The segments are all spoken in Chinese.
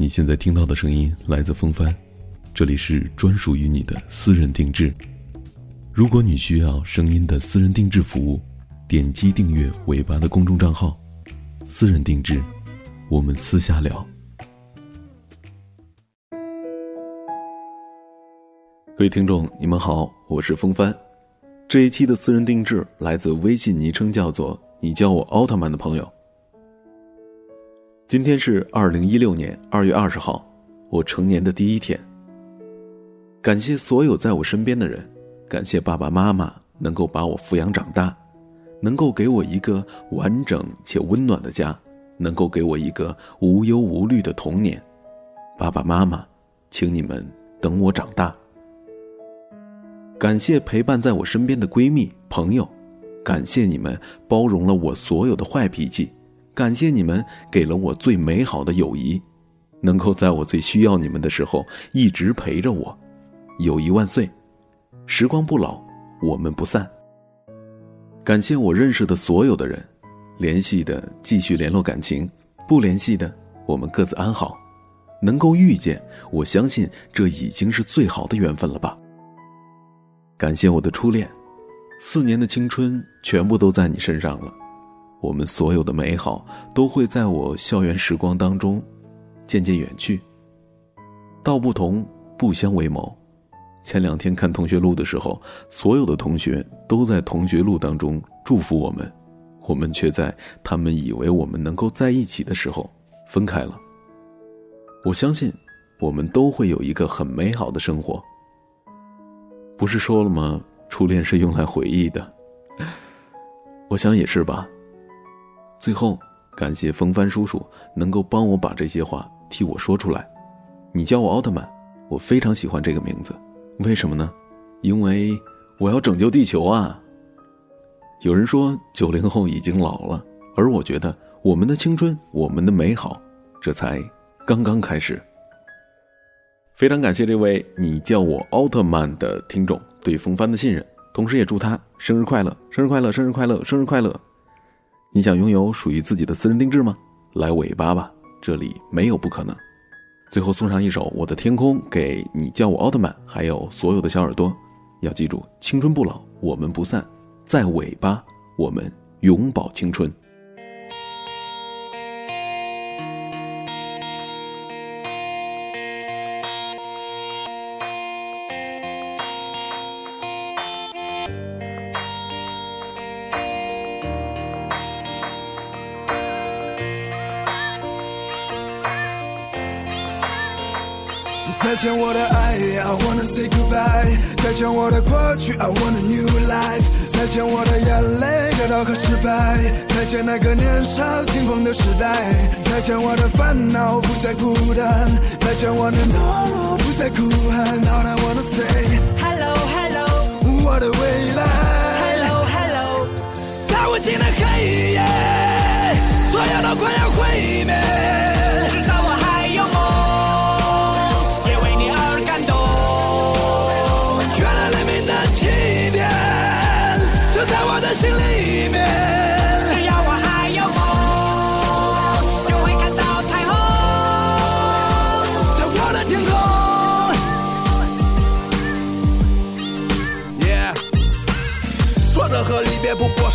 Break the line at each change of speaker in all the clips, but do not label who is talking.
你现在听到的声音来自风帆，这里是专属于你的私人定制。如果你需要声音的私人定制服务，点击订阅尾巴的公众账号，私人定制，我们私下聊。各位听众，你们好，我是风帆。这一期的私人定制来自微信昵称叫做“你叫我奥特曼”的朋友。今天是二零一六年二月二十号，我成年的第一天。感谢所有在我身边的人，感谢爸爸妈妈能够把我抚养长大，能够给我一个完整且温暖的家，能够给我一个无忧无虑的童年。爸爸妈妈，请你们等我长大。感谢陪伴在我身边的闺蜜朋友，感谢你们包容了我所有的坏脾气。感谢你们给了我最美好的友谊，能够在我最需要你们的时候一直陪着我。友谊万岁，时光不老，我们不散。感谢我认识的所有的人，联系的继续联络感情，不联系的我们各自安好。能够遇见，我相信这已经是最好的缘分了吧。感谢我的初恋，四年的青春全部都在你身上了。我们所有的美好都会在我校园时光当中渐渐远去。道不同不相为谋。前两天看同学录的时候，所有的同学都在同学录当中祝福我们，我们却在他们以为我们能够在一起的时候分开了。我相信，我们都会有一个很美好的生活。不是说了吗？初恋是用来回忆的。我想也是吧。最后，感谢风帆叔叔能够帮我把这些话替我说出来。你叫我奥特曼，我非常喜欢这个名字。为什么呢？因为我要拯救地球啊！有人说九零后已经老了，而我觉得我们的青春，我们的美好，这才刚刚开始。非常感谢这位你叫我奥特曼的听众对风帆的信任，同时也祝他生日快乐，生日快乐，生日快乐，生日快乐。你想拥有属于自己的私人定制吗？来尾巴吧，这里没有不可能。最后送上一首《我的天空》，给你叫我奥特曼，还有所有的小耳朵，要记住，青春不老，我们不散，在尾巴，我们永葆青春。
再见我的爱，I wanna say goodbye。再见我的过去，I want a new life。再见我的眼泪、得到和失败。再见那个年少轻狂的时代。再见我的烦恼，不再孤单。再见我的懦弱，不再哭喊。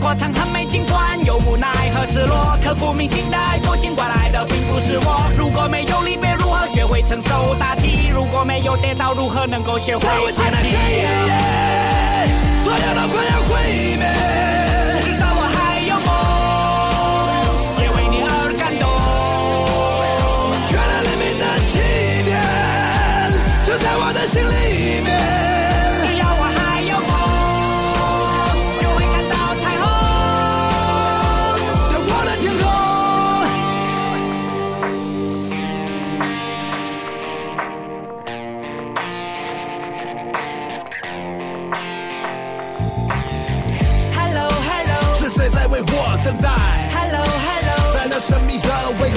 过程很美，尽管有无奈和失落，刻骨铭心的爱过，尽管来的并不是我。如果没有离别，如何学会承受打击？如果没有跌倒，如何能够学会爬起？
所有都快要毁灭。神秘的味